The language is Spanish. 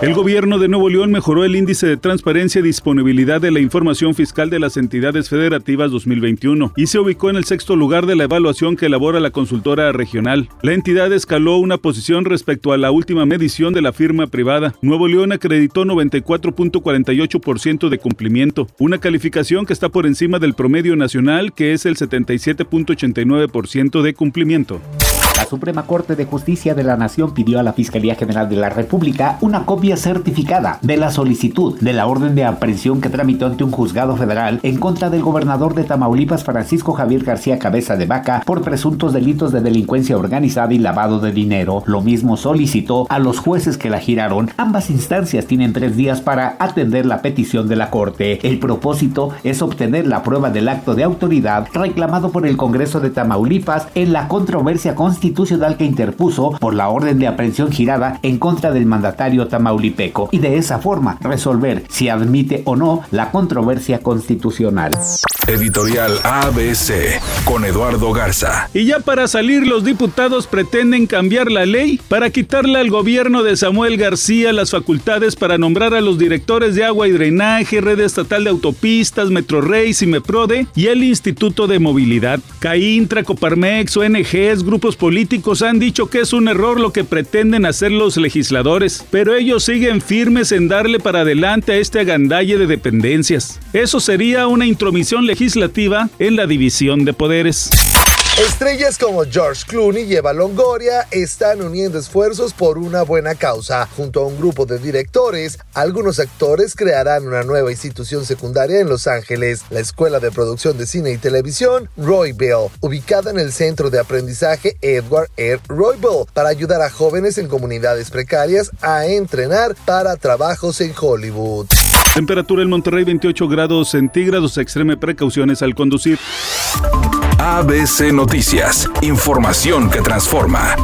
El gobierno de Nuevo León mejoró el índice de transparencia y disponibilidad de la información fiscal de las entidades federativas 2021 y se ubicó en el sexto lugar de la evaluación que elabora la consultora regional. La entidad escaló una posición respecto a la última medición de la firma privada. Nuevo León acreditó 94.48% de cumplimiento, una calificación que está por encima del promedio nacional que es el 77.89% de cumplimiento. La Suprema Corte de Justicia de la Nación pidió a la Fiscalía General de la República una copia certificada de la solicitud de la orden de aprehensión que tramitó ante un juzgado federal en contra del gobernador de Tamaulipas Francisco Javier García Cabeza de Vaca por presuntos delitos de delincuencia organizada y lavado de dinero. Lo mismo solicitó a los jueces que la giraron. Ambas instancias tienen tres días para atender la petición de la Corte. El propósito es obtener la prueba del acto de autoridad reclamado por el Congreso de Tamaulipas en la controversia constitucional constitucional que interpuso por la orden de aprehensión girada en contra del mandatario tamaulipeco y de esa forma resolver si admite o no la controversia constitucional. Editorial ABC con Eduardo Garza. Y ya para salir los diputados pretenden cambiar la ley para quitarle al gobierno de Samuel García las facultades para nombrar a los directores de agua y drenaje, red estatal de autopistas, Metrorrey, Cimeprode y el Instituto de Movilidad. CAINTRA, Coparmex, ONGs, grupos políticos han dicho que es un error lo que pretenden hacer los legisladores, pero ellos siguen firmes en darle para adelante a este agandalle de dependencias. Eso sería una intromisión legislativa en la división de poderes. Estrellas como George Clooney y Eva Longoria están uniendo esfuerzos por una buena causa. Junto a un grupo de directores, algunos actores crearán una nueva institución secundaria en Los Ángeles, la Escuela de Producción de Cine y Televisión Royville, ubicada en el centro de aprendizaje Edward R. Royville, para ayudar a jóvenes en comunidades precarias a entrenar para trabajos en Hollywood. Temperatura en Monterrey 28 grados centígrados, extreme precauciones al conducir. ABC Noticias, información que transforma.